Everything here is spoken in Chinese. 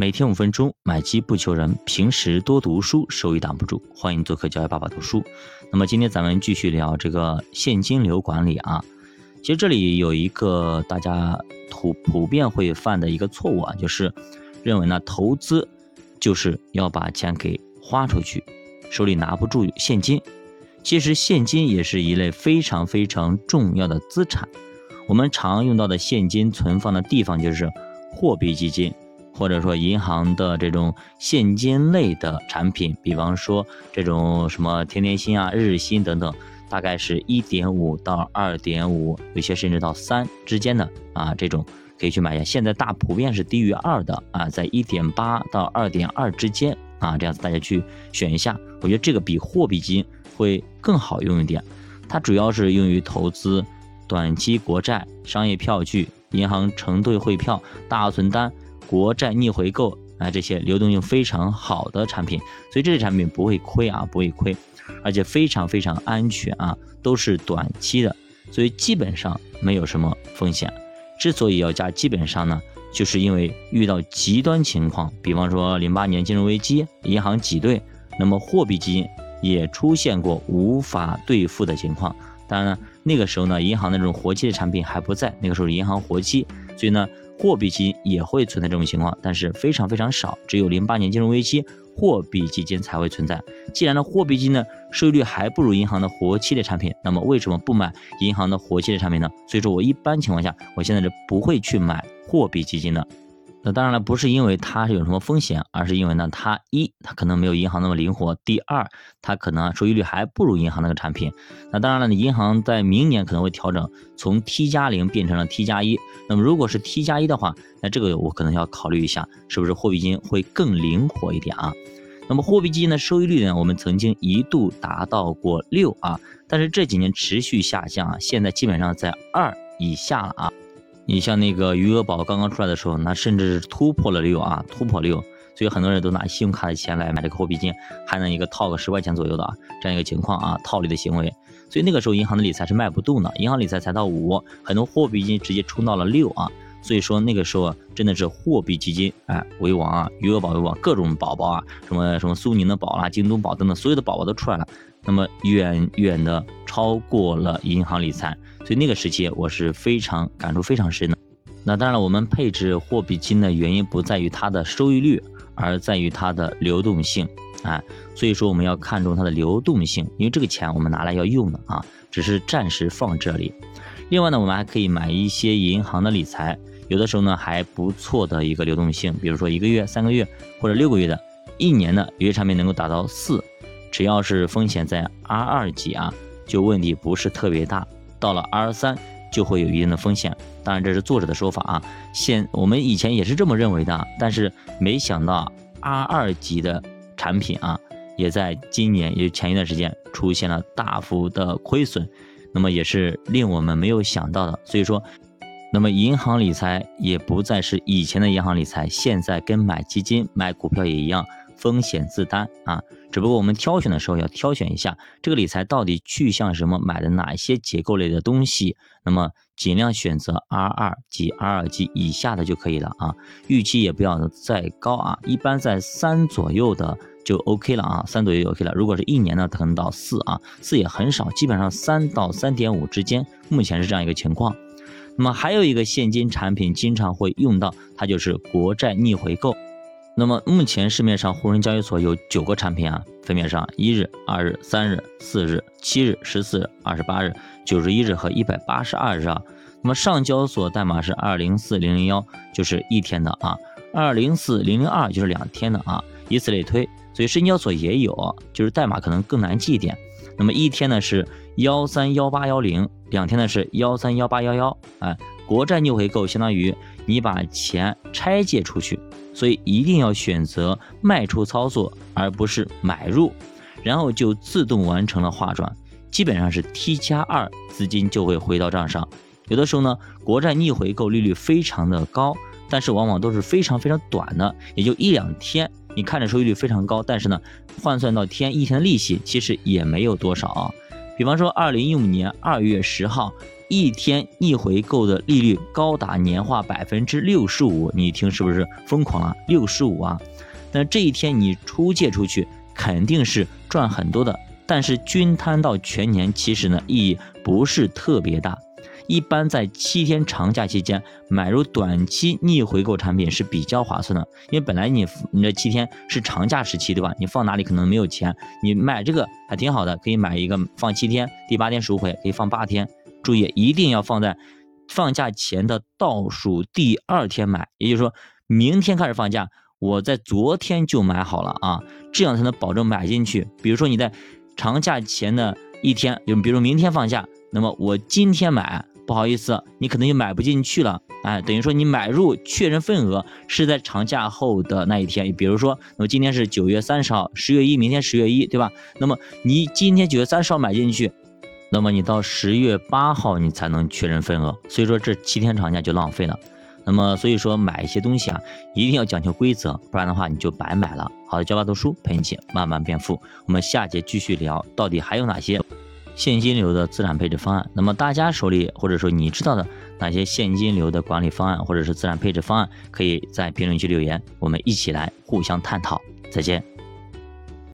每天五分钟，买基不求人，平时多读书，收益挡不住。欢迎做客教育爸爸读书。那么今天咱们继续聊这个现金流管理啊。其实这里有一个大家普普遍会犯的一个错误啊，就是认为呢投资就是要把钱给花出去，手里拿不住现金。其实现金也是一类非常非常重要的资产。我们常用到的现金存放的地方就是货币基金，或者说银行的这种现金类的产品，比方说这种什么天天新啊、日日薪等等。大概是一点五到二点五，有些甚至到三之间的啊，这种可以去买一下。现在大普遍是低于二的啊，在一点八到二点二之间啊，这样子大家去选一下。我觉得这个比货币基金会更好用一点。它主要是用于投资短期国债、商业票据、银行承兑汇票、大额存单、国债逆回购啊这些流动性非常好的产品，所以这些产品不会亏啊，不会亏。而且非常非常安全啊，都是短期的，所以基本上没有什么风险。之所以要加基本上呢，就是因为遇到极端情况，比方说零八年金融危机，银行挤兑，那么货币基金也出现过无法兑付的情况。当然呢，那个时候呢，银行的这种活期的产品还不在，那个时候银行活期，所以呢，货币基金也会存在这种情况，但是非常非常少，只有零八年金融危机。货币基金才会存在。既然呢，货币基金呢收益率还不如银行的活期的产品，那么为什么不买银行的活期的产品呢？所以说我一般情况下，我现在是不会去买货币基金的。那当然了，不是因为它是有什么风险，而是因为呢，它一它可能没有银行那么灵活，第二它可能收益率还不如银行那个产品。那当然了，你银行在明年可能会调整，从 T 加零变成了 T 加一。那么如果是 T 加一的话，那这个我可能要考虑一下，是不是货币基金会更灵活一点啊？那么货币基金的收益率呢，我们曾经一度达到过六啊，但是这几年持续下降啊，现在基本上在二以下了啊。你像那个余额宝刚刚出来的时候，那甚至是突破了六啊，突破六，所以很多人都拿信用卡的钱来买这个货币金，还能一个套个十块钱左右的啊，这样一个情况啊，套利的行为。所以那个时候银行的理财是卖不动的，银行理财才到五，很多货币金直接冲到了六啊。所以说那个时候啊真的是货币基金哎为王啊，余额宝为王，各种宝宝啊，什么什么苏宁的宝啦、京东宝等等，所有的宝宝都出来了，那么远远的超过了银行理财。所以那个时期我是非常感触非常深的。那当然了，我们配置货币金的原因不在于它的收益率，而在于它的流动性啊。所以说我们要看重它的流动性，因为这个钱我们拿来要用的啊，只是暂时放这里。另外呢，我们还可以买一些银行的理财，有的时候呢还不错的一个流动性，比如说一个月、三个月或者六个月的，一年的有些产品能够达到四，只要是风险在 R 二级啊，就问题不是特别大。到了 R 三就会有一定的风险，当然这是作者的说法啊。现我们以前也是这么认为的，但是没想到 R 二级的产品啊，也在今年也就前一段时间出现了大幅的亏损，那么也是令我们没有想到的。所以说，那么银行理财也不再是以前的银行理财，现在跟买基金、买股票也一样。风险自担啊，只不过我们挑选的时候要挑选一下这个理财到底去向什么，买的哪些结构类的东西，那么尽量选择 R 二及 R 二级以下的就可以了啊，预期也不要再高啊，一般在三左右的就 OK 了啊，三左右就 OK 了。如果是一年呢，可能到四啊，四也很少，基本上三到三点五之间，目前是这样一个情况。那么还有一个现金产品经常会用到，它就是国债逆回购。那么目前市面上沪深交易所有九个产品啊，分别上一日、二日、三日、四日、七日、十四日、二十八日、九十一日和一百八十二日啊。那么上交所代码是二零四零零幺，就是一天的啊；二零四零零二就是两天的啊，以此类推。所以深交所也有，就是代码可能更难记一点。那么一天呢是幺三幺八幺零，两天呢是幺三幺八幺幺。哎，国债逆回购相当于你把钱拆借出去。所以一定要选择卖出操作，而不是买入，然后就自动完成了划转，基本上是 T 加二资金就会回到账上。有的时候呢，国债逆回购利率非常的高，但是往往都是非常非常短的，也就一两天。你看着收益率非常高，但是呢，换算到天一天的利息其实也没有多少啊。比方说，二零一五年二月十号，一天逆回购的利率高达年化百分之六十五，你一听是不是疯狂了？六十五啊！那这一天你出借出去肯定是赚很多的，但是均摊到全年，其实呢意义不是特别大。一般在七天长假期间买入短期逆回购产品是比较划算的，因为本来你你这七天是长假时期，对吧？你放哪里可能没有钱，你买这个还挺好的，可以买一个放七天，第八天赎回，可以放八天。注意，一定要放在放假前的倒数第二天买，也就是说明天开始放假，我在昨天就买好了啊，这样才能保证买进去。比如说你在长假前的一天，就比如明天放假，那么我今天买。不好意思，你可能就买不进去了，哎，等于说你买入确认份额是在长假后的那一天，比如说，那么今天是九月三十号，十月一，明天十月一，对吧？那么你今天九月三十号买进去，那么你到十月八号你才能确认份额，所以说这七天长假就浪费了。那么所以说买一些东西啊，一定要讲究规则，不然的话你就白买了。好的，教爸读书陪你一起慢慢变富，我们下节继续聊，到底还有哪些？现金流的资产配置方案，那么大家手里或者说你知道的哪些现金流的管理方案或者是资产配置方案，可以在评论区留言，我们一起来互相探讨。再见。